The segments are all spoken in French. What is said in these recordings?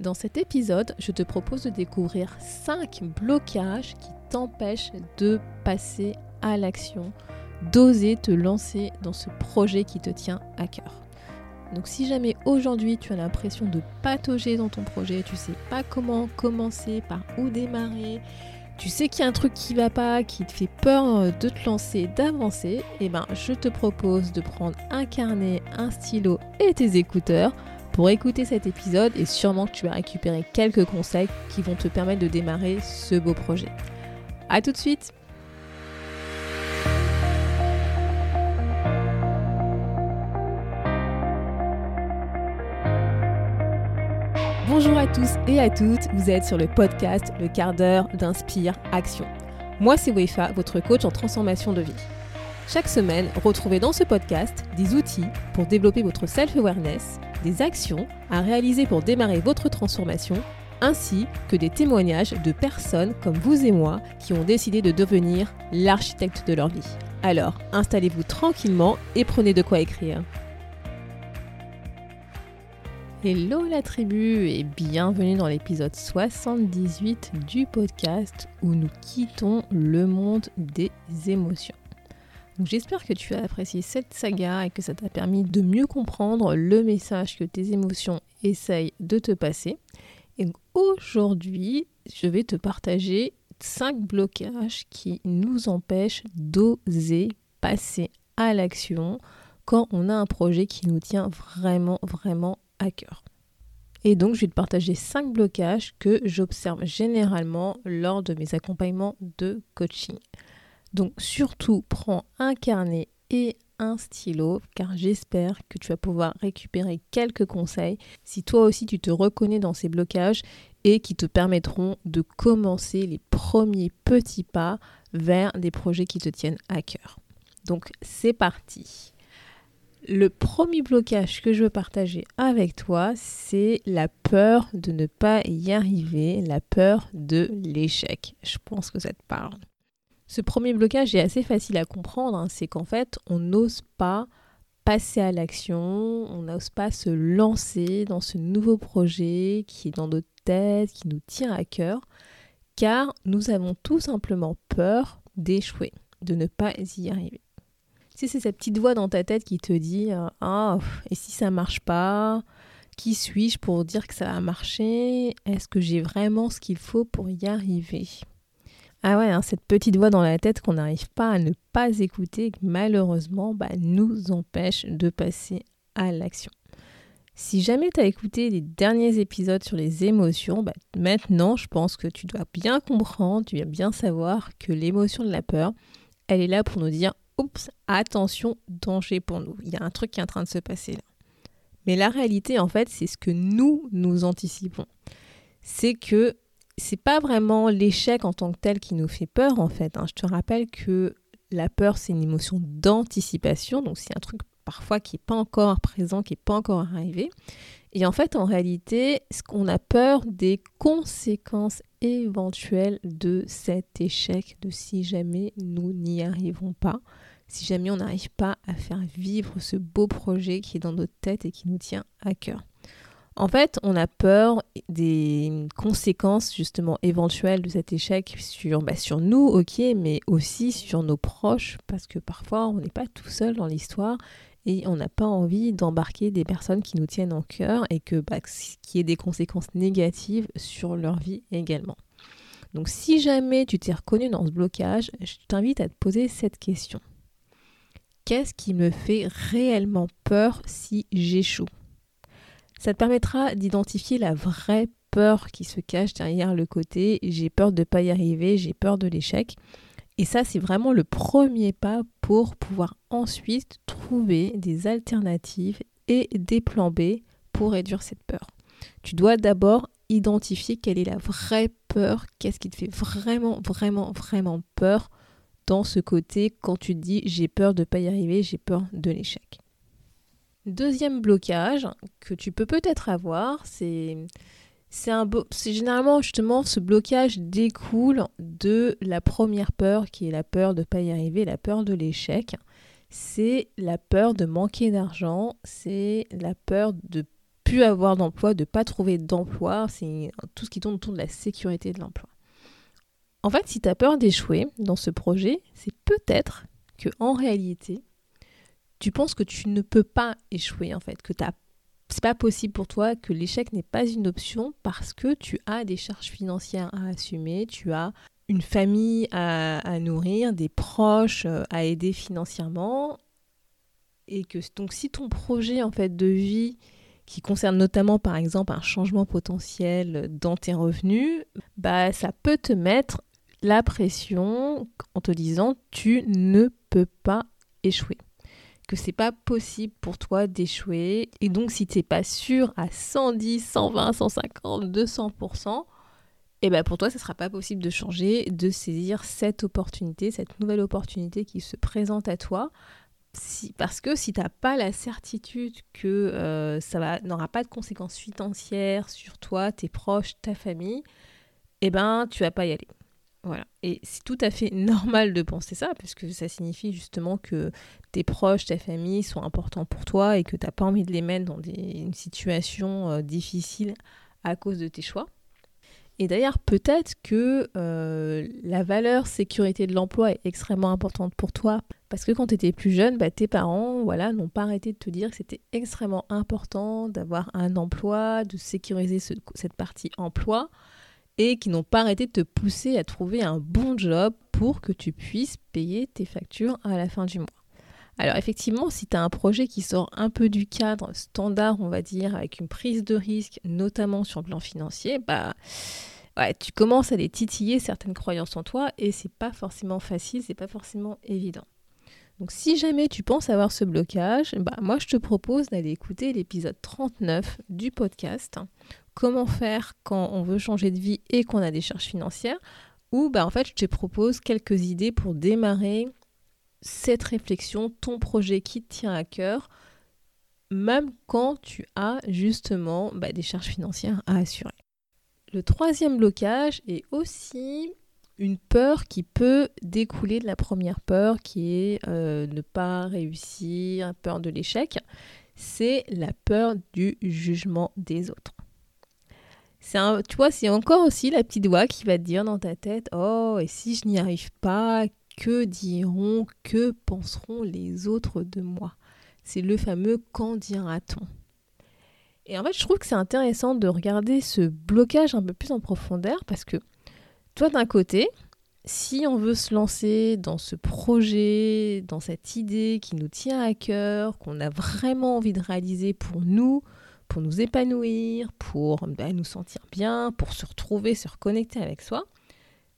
Dans cet épisode, je te propose de découvrir 5 blocages qui t'empêchent de passer à l'action, d'oser te lancer dans ce projet qui te tient à cœur. Donc si jamais aujourd'hui tu as l'impression de patauger dans ton projet, tu sais pas comment commencer, par où démarrer, tu sais qu'il y a un truc qui va pas, qui te fait peur euh, de te lancer, d'avancer, et eh ben je te propose de prendre un carnet, un stylo et tes écouteurs pour écouter cet épisode et sûrement que tu vas récupérer quelques conseils qui vont te permettre de démarrer ce beau projet. A tout de suite Bonjour à tous et à toutes, vous êtes sur le podcast Le quart d'heure d'Inspire Action. Moi c'est Wefa, votre coach en transformation de vie. Chaque semaine, retrouvez dans ce podcast des outils pour développer votre self-awareness, des actions à réaliser pour démarrer votre transformation, ainsi que des témoignages de personnes comme vous et moi qui ont décidé de devenir l'architecte de leur vie. Alors, installez-vous tranquillement et prenez de quoi écrire. Hello la tribu et bienvenue dans l'épisode 78 du podcast où nous quittons le monde des émotions. J'espère que tu as apprécié cette saga et que ça t'a permis de mieux comprendre le message que tes émotions essayent de te passer. Et aujourd'hui, je vais te partager 5 blocages qui nous empêchent d'oser passer à l'action quand on a un projet qui nous tient vraiment, vraiment à cœur. Et donc, je vais te partager 5 blocages que j'observe généralement lors de mes accompagnements de coaching. Donc surtout, prends un carnet et un stylo car j'espère que tu vas pouvoir récupérer quelques conseils si toi aussi tu te reconnais dans ces blocages et qui te permettront de commencer les premiers petits pas vers des projets qui te tiennent à cœur. Donc c'est parti. Le premier blocage que je veux partager avec toi, c'est la peur de ne pas y arriver, la peur de l'échec. Je pense que ça te parle. Ce premier blocage est assez facile à comprendre, hein. c'est qu'en fait, on n'ose pas passer à l'action, on n'ose pas se lancer dans ce nouveau projet qui est dans notre tête, qui nous tient à cœur, car nous avons tout simplement peur d'échouer, de ne pas y arriver. Tu sais, c'est cette petite voix dans ta tête qui te dit euh, Ah, et si ça marche pas Qui suis-je pour dire que ça va marcher? Est-ce que j'ai vraiment ce qu'il faut pour y arriver? Ah ouais, hein, cette petite voix dans la tête qu'on n'arrive pas à ne pas écouter, malheureusement bah, nous empêche de passer à l'action. Si jamais tu as écouté les derniers épisodes sur les émotions, bah, maintenant je pense que tu dois bien comprendre, tu dois bien savoir que l'émotion de la peur, elle est là pour nous dire Oups, attention, danger pour nous. Il y a un truc qui est en train de se passer là. Mais la réalité, en fait, c'est ce que nous, nous anticipons. C'est que c'est pas vraiment l'échec en tant que tel qui nous fait peur en fait. Hein. Je te rappelle que la peur c'est une émotion d'anticipation, donc c'est un truc parfois qui n'est pas encore présent, qui n'est pas encore arrivé. Et en fait, en réalité, ce qu'on a peur des conséquences éventuelles de cet échec, de si jamais nous n'y arrivons pas, si jamais on n'arrive pas à faire vivre ce beau projet qui est dans notre tête et qui nous tient à cœur. En fait, on a peur des conséquences justement éventuelles de cet échec sur, bah, sur nous, ok, mais aussi sur nos proches, parce que parfois on n'est pas tout seul dans l'histoire et on n'a pas envie d'embarquer des personnes qui nous tiennent en cœur et que bah, qu'il y ait des conséquences négatives sur leur vie également. Donc si jamais tu t'es reconnu dans ce blocage, je t'invite à te poser cette question. Qu'est-ce qui me fait réellement peur si j'échoue? Ça te permettra d'identifier la vraie peur qui se cache derrière le côté j'ai peur de ne pas y arriver, j'ai peur de l'échec. Et ça, c'est vraiment le premier pas pour pouvoir ensuite trouver des alternatives et des plans B pour réduire cette peur. Tu dois d'abord identifier quelle est la vraie peur, qu'est-ce qui te fait vraiment, vraiment, vraiment peur dans ce côté quand tu te dis j'ai peur de ne pas y arriver, j'ai peur de l'échec. Deuxième blocage que tu peux peut-être avoir, c'est généralement justement ce blocage découle de la première peur qui est la peur de ne pas y arriver, la peur de l'échec. C'est la peur de manquer d'argent, c'est la peur de plus avoir d'emploi, de pas trouver d'emploi, c'est tout ce qui tourne autour de la sécurité de l'emploi. En fait, si tu as peur d'échouer dans ce projet, c'est peut-être que en réalité, tu penses que tu ne peux pas échouer en fait, que ce c'est pas possible pour toi, que l'échec n'est pas une option parce que tu as des charges financières à assumer, tu as une famille à, à nourrir, des proches euh, à aider financièrement, et que donc si ton projet en fait de vie qui concerne notamment par exemple un changement potentiel dans tes revenus, bah ça peut te mettre la pression en te disant tu ne peux pas échouer. Que c'est pas possible pour toi d'échouer. Et donc si tu n'es pas sûr à 110, 120, 150, 200%, et ben pour toi, ce sera pas possible de changer, de saisir cette opportunité, cette nouvelle opportunité qui se présente à toi. parce que si tu n'as pas la certitude que euh, ça n'aura pas de conséquences financières sur toi, tes proches, ta famille, eh ben tu vas pas y aller. Voilà. Et c'est tout à fait normal de penser ça, puisque ça signifie justement que tes proches, ta famille sont importants pour toi et que tu n'as pas envie de les mettre dans une situation euh, difficile à cause de tes choix. Et d'ailleurs, peut-être que euh, la valeur sécurité de l'emploi est extrêmement importante pour toi, parce que quand tu étais plus jeune, bah, tes parents voilà, n'ont pas arrêté de te dire que c'était extrêmement important d'avoir un emploi, de sécuriser cette partie emploi et qui n'ont pas arrêté de te pousser à trouver un bon job pour que tu puisses payer tes factures à la fin du mois. Alors effectivement, si tu as un projet qui sort un peu du cadre standard, on va dire, avec une prise de risque, notamment sur le plan financier, bah ouais, tu commences à les titiller certaines croyances en toi et c'est pas forcément facile, c'est pas forcément évident. Donc si jamais tu penses avoir ce blocage, bah moi je te propose d'aller écouter l'épisode 39 du podcast comment faire quand on veut changer de vie et qu'on a des charges financières, ou bah, en fait je te propose quelques idées pour démarrer cette réflexion, ton projet qui te tient à cœur, même quand tu as justement bah, des charges financières à assurer. Le troisième blocage est aussi une peur qui peut découler de la première peur qui est euh, ne pas réussir, peur de l'échec, c'est la peur du jugement des autres. C'est tu vois, c'est encore aussi la petite voix qui va te dire dans ta tête Oh, et si je n'y arrive pas, que diront, que penseront les autres de moi? C'est le fameux Qu'en dira-t-on? Et en fait, je trouve que c'est intéressant de regarder ce blocage un peu plus en profondeur parce que, toi, d'un côté, si on veut se lancer dans ce projet, dans cette idée qui nous tient à cœur, qu'on a vraiment envie de réaliser pour nous, pour nous épanouir, pour bah, nous sentir bien, pour se retrouver, se reconnecter avec soi,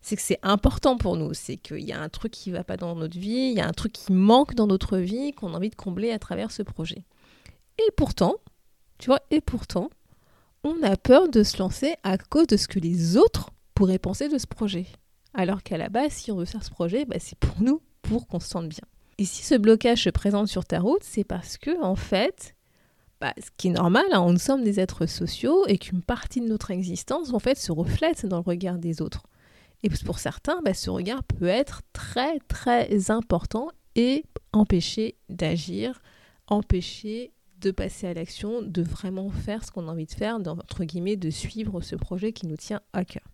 c'est que c'est important pour nous. C'est qu'il y a un truc qui ne va pas dans notre vie, il y a un truc qui manque dans notre vie qu'on a envie de combler à travers ce projet. Et pourtant, tu vois, et pourtant, on a peur de se lancer à cause de ce que les autres pourraient penser de ce projet. Alors qu'à la base, si on veut faire ce projet, bah, c'est pour nous, pour qu'on se sente bien. Et si ce blocage se présente sur ta route, c'est parce que, en fait, bah, ce qui est normal, hein, nous sommes des êtres sociaux et qu'une partie de notre existence, en fait, se reflète dans le regard des autres. Et pour certains, bah, ce regard peut être très, très important et empêcher d'agir, empêcher de passer à l'action, de vraiment faire ce qu'on a envie de faire, entre guillemets, de suivre ce projet qui nous tient à cœur.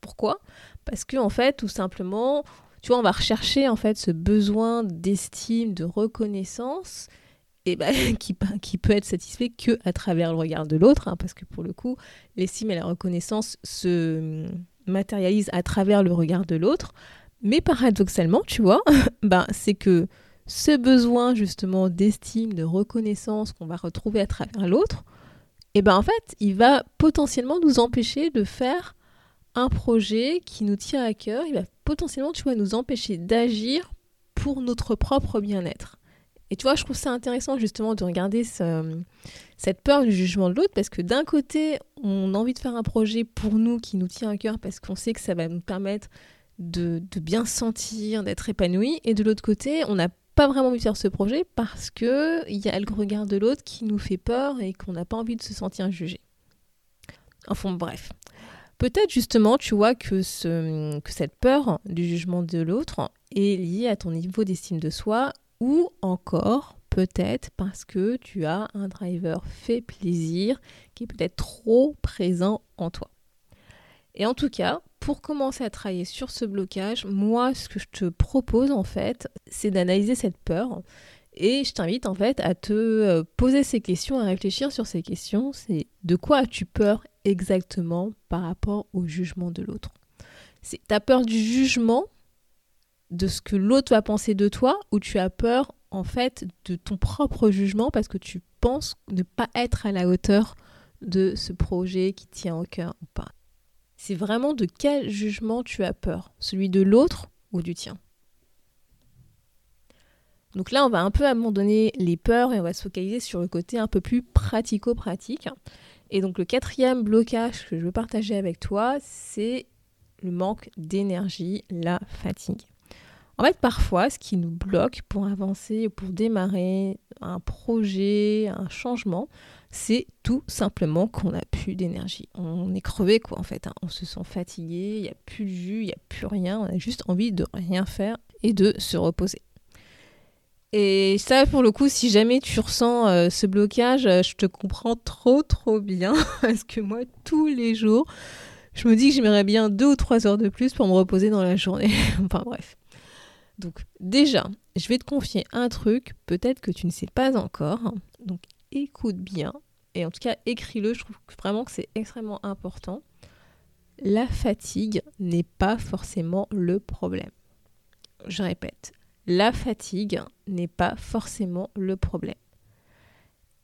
Pourquoi? Parce que, en fait, tout simplement, tu vois, on va rechercher, en fait, ce besoin d'estime, de reconnaissance, bah, qui, qui, peut être satisfait que à travers le regard de l'autre, hein, parce que pour le coup, l'estime et la reconnaissance se hum, matérialisent à travers le regard de l'autre. Mais paradoxalement, tu vois, ben, c'est que ce besoin justement d'estime, de reconnaissance qu'on va retrouver à travers l'autre, et eh ben en fait, il va potentiellement nous empêcher de faire un projet qui nous tient à cœur, il va potentiellement, tu vois, nous empêcher d'agir pour notre propre bien-être. Et tu vois, je trouve ça intéressant justement de regarder cette peur du jugement de l'autre parce que d'un côté, on a envie de faire un projet pour nous qui nous tient à cœur parce qu'on sait que ça va nous permettre de, bien sentir, d'être épanoui. Et de l'autre côté, on n'a pas vraiment envie de faire ce projet parce qu'il y a le regard de l'autre qui nous fait peur et qu'on n'a pas envie de se sentir jugé. Enfin bref. Peut-être justement, tu vois, que, ce, que cette peur du jugement de l'autre est liée à ton niveau d'estime de soi ou encore peut-être parce que tu as un driver fait plaisir qui est peut-être trop présent en toi. Et en tout cas, pour commencer à travailler sur ce blocage, moi, ce que je te propose en fait, c'est d'analyser cette peur. Et je t'invite en fait à te euh, poser ces questions, à réfléchir sur ces questions. C'est de quoi as-tu peur exactement par rapport au jugement de l'autre? C'est ta peur du jugement de ce que l'autre va penser de toi ou tu as peur en fait de ton propre jugement parce que tu penses ne pas être à la hauteur de ce projet qui tient au cœur ou pas? C'est vraiment de quel jugement tu as peur, celui de l'autre ou du tien? Donc là, on va un peu abandonner les peurs et on va se focaliser sur le côté un peu plus pratico-pratique. Et donc le quatrième blocage que je veux partager avec toi, c'est le manque d'énergie, la fatigue. En fait, parfois, ce qui nous bloque pour avancer, pour démarrer un projet, un changement, c'est tout simplement qu'on n'a plus d'énergie. On est crevé, quoi, en fait. Hein. On se sent fatigué, il n'y a plus de jus, il n'y a plus rien. On a juste envie de rien faire et de se reposer. Et ça, pour le coup, si jamais tu ressens euh, ce blocage, euh, je te comprends trop, trop bien. Parce que moi, tous les jours, je me dis que j'aimerais bien deux ou trois heures de plus pour me reposer dans la journée. enfin bref. Donc déjà, je vais te confier un truc, peut-être que tu ne sais pas encore. Donc écoute bien, et en tout cas écris-le, je trouve vraiment que c'est extrêmement important. La fatigue n'est pas forcément le problème. Je répète, la fatigue n'est pas forcément le problème.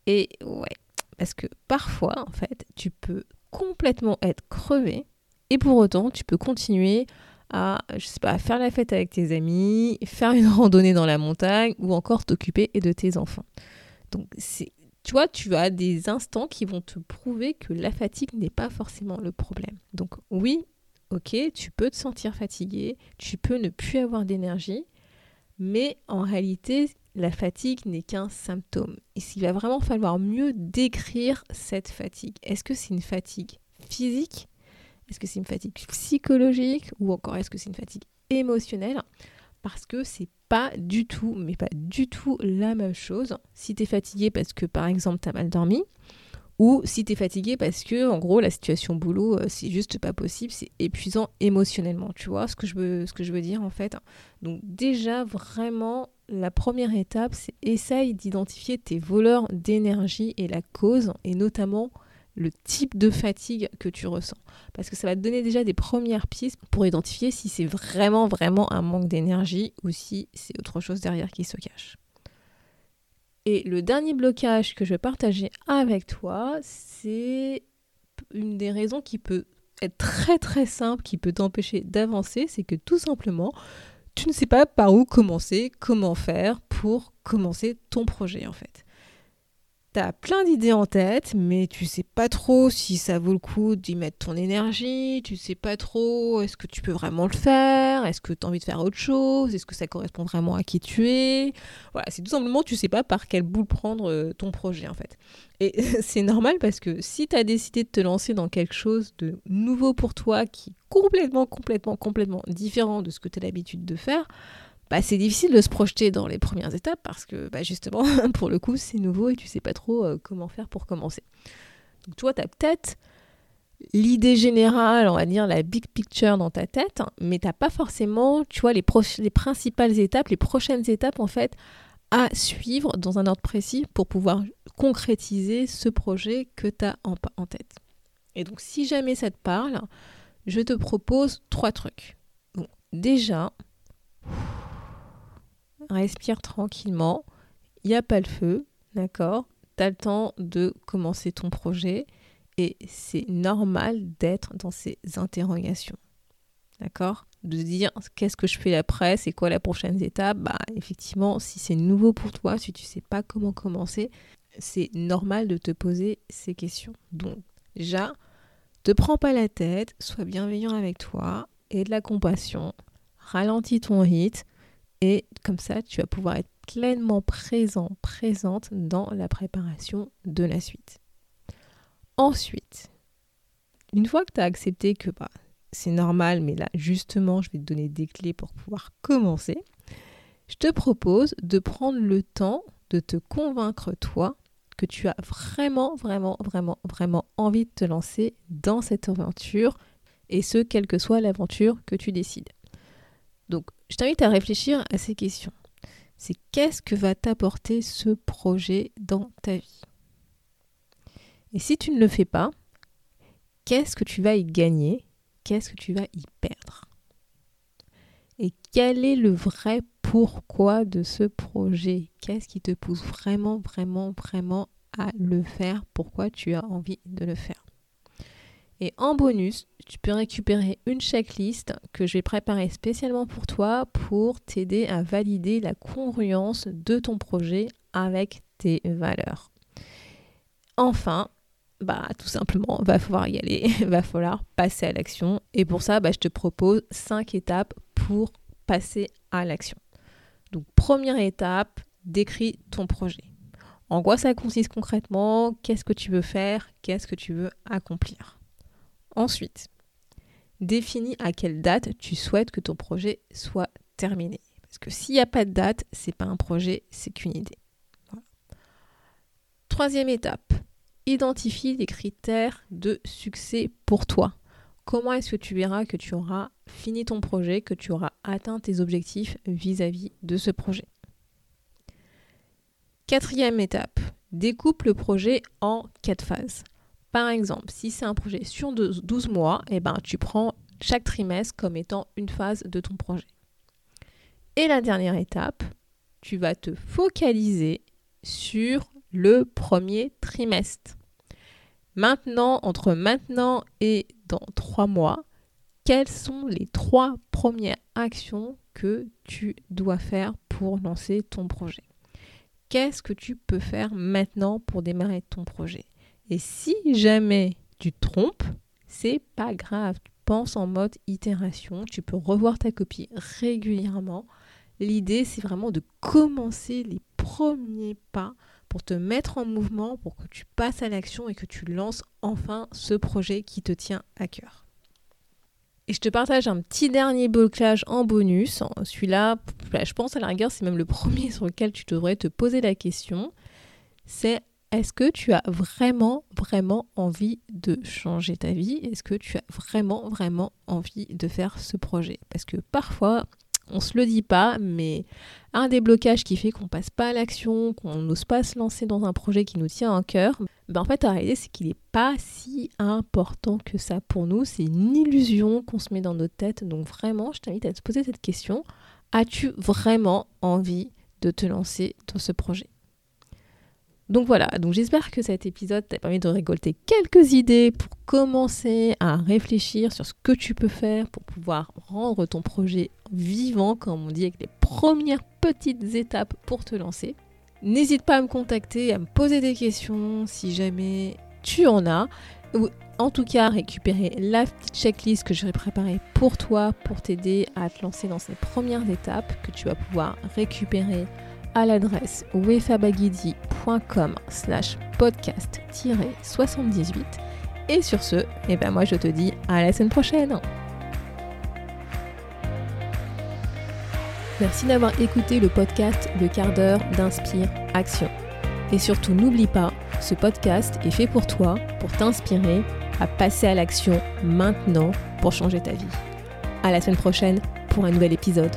Et ouais, parce que parfois, en fait, tu peux complètement être crevé et pour autant, tu peux continuer à, je sais pas, faire la fête avec tes amis, faire une randonnée dans la montagne ou encore t'occuper de tes enfants. Donc, c'est, tu vois, tu as des instants qui vont te prouver que la fatigue n'est pas forcément le problème. Donc, oui, ok, tu peux te sentir fatigué, tu peux ne plus avoir d'énergie, mais en réalité, la fatigue n'est qu'un symptôme. Et s'il va vraiment falloir mieux décrire cette fatigue. Est-ce que c'est une fatigue physique est-ce que c'est une fatigue psychologique ou encore est-ce que c'est une fatigue émotionnelle? Parce que c'est pas du tout, mais pas du tout la même chose si tu es fatigué parce que par exemple tu as mal dormi ou si tu es fatigué parce que en gros la situation boulot euh, c'est juste pas possible, c'est épuisant émotionnellement, tu vois ce que je veux ce que je veux dire en fait? Donc déjà vraiment la première étape, c'est essaye d'identifier tes voleurs d'énergie et la cause et notamment le type de fatigue que tu ressens. Parce que ça va te donner déjà des premières pistes pour identifier si c'est vraiment, vraiment un manque d'énergie ou si c'est autre chose derrière qui se cache. Et le dernier blocage que je vais partager avec toi, c'est une des raisons qui peut être très très simple, qui peut t'empêcher d'avancer, c'est que tout simplement, tu ne sais pas par où commencer, comment faire pour commencer ton projet en fait. T'as plein d'idées en tête, mais tu sais pas trop si ça vaut le coup d'y mettre ton énergie, tu sais pas trop est-ce que tu peux vraiment le faire, est-ce que tu as envie de faire autre chose, est-ce que ça correspond vraiment à qui tu es. Voilà, c'est tout simplement tu sais pas par quelle boule prendre euh, ton projet en fait. Et c'est normal parce que si tu as décidé de te lancer dans quelque chose de nouveau pour toi qui est complètement, complètement, complètement différent de ce que tu as l'habitude de faire, bah, c'est difficile de se projeter dans les premières étapes parce que bah, justement, pour le coup, c'est nouveau et tu sais pas trop euh, comment faire pour commencer. Donc, toi, tu as peut-être l'idée générale, on va dire la big picture dans ta tête, mais tu n'as pas forcément, tu vois, les, les principales étapes, les prochaines étapes, en fait, à suivre dans un ordre précis pour pouvoir concrétiser ce projet que tu as en, tête. Et donc, si jamais ça te parle, je te propose trois trucs. Déjà, respire tranquillement, il n'y a pas le feu, d'accord? Tu as le temps de commencer ton projet et c'est normal d'être dans ces interrogations. D'accord? De dire qu'est-ce que je fais après, c'est quoi la prochaine étape? Bah effectivement, si c'est nouveau pour toi, si tu sais pas comment commencer, c'est normal de te poser ces questions. Donc déjà, te prends pas la tête, sois bienveillant avec toi et de la compassion. Ralentis ton rythme et comme ça, tu vas pouvoir être pleinement présent, présente dans la préparation de la suite. Ensuite, une fois que tu as accepté que bah, c'est normal, mais là justement, je vais te donner des clés pour pouvoir commencer, je te propose de prendre le temps de te convaincre toi que tu as vraiment, vraiment, vraiment, vraiment envie de te lancer dans cette aventure et ce, quelle que soit l'aventure que tu décides. Donc, je t'invite à réfléchir à ces questions. C'est qu'est-ce que va t'apporter ce projet dans ta vie? Et si tu ne le fais pas, qu'est-ce que tu vas y gagner? Qu'est-ce que tu vas y perdre? Et quel est le vrai pourquoi de ce projet? Qu'est-ce qui te pousse vraiment, vraiment, vraiment à le faire? Pourquoi tu as envie de le faire? Et en bonus, tu peux récupérer une checklist que je vais préparer spécialement pour toi pour t'aider à valider la congruence de ton projet avec tes valeurs. Enfin, bah tout simplement, va falloir y aller, va falloir passer à l'action. Et pour ça, bah, je te propose 5 étapes pour passer à l'action. Donc première étape, décris ton projet. En quoi ça consiste concrètement? Qu'est-ce que tu veux faire? Qu'est-ce que tu veux accomplir? Ensuite, définis à quelle date tu souhaites que ton projet soit terminé. Parce que s'il n'y a pas de date, c'est pas un projet, c'est qu'une idée. Troisième étape, identifie les critères de succès pour toi. Comment est-ce que tu verras que tu auras fini ton projet, que tu auras atteint tes objectifs vis-à-vis de ce projet? Quatrième étape, découpe le projet en quatre phases. Par exemple, si c'est un projet sur 12 mois, eh ben, tu prends chaque trimestre comme étant une phase de ton projet. Et la dernière étape, tu vas te focaliser sur le premier trimestre. Maintenant, entre maintenant et dans trois mois, quelles sont les trois premières actions que tu dois faire pour lancer ton projet? Qu'est-ce que tu peux faire maintenant pour démarrer ton projet? Et si jamais tu te trompes, c'est pas grave. Pense en mode itération. Tu peux revoir ta copie régulièrement. L'idée, c'est vraiment de commencer les premiers pas pour te mettre en mouvement, pour que tu passes à l'action et que tu lances enfin ce projet qui te tient à cœur. Et je te partage un petit dernier blocage en bonus. Celui-là, je pense à la rigueur, c'est même le premier sur lequel tu devrais te poser la question. C'est est-ce que tu as vraiment, vraiment envie de changer ta vie? Est-ce que tu as vraiment, vraiment envie de faire ce projet? Parce que parfois, on se le dit pas, mais un des blocages qui fait qu'on passe pas à l'action, qu'on n'ose pas se lancer dans un projet qui nous tient à cœur, ben en fait, la réalité, c'est qu'il n'est pas si important que ça pour nous. C'est une illusion qu'on se met dans notre tête. Donc vraiment, je t'invite à te poser cette question. As-tu vraiment envie de te lancer dans ce projet? Donc voilà, donc j'espère que cet épisode t'a permis de récolter quelques idées pour commencer à réfléchir sur ce que tu peux faire pour pouvoir rendre ton projet vivant, comme on dit, avec les premières petites étapes pour te lancer. N'hésite pas à me contacter, à me poser des questions si jamais tu en as. Ou en tout cas, récupérer la petite checklist que j'aurais préparée pour toi, pour t'aider à te lancer dans ces premières étapes que tu vas pouvoir récupérer à l'adresse wefabagidi.com slash podcast-78. Et sur ce, eh ben moi je te dis à la semaine prochaine. Merci d'avoir écouté le podcast Le quart d'heure d'Inspire Action. Et surtout n'oublie pas, ce podcast est fait pour toi, pour t'inspirer à passer à l'action maintenant pour changer ta vie. À la semaine prochaine pour un nouvel épisode.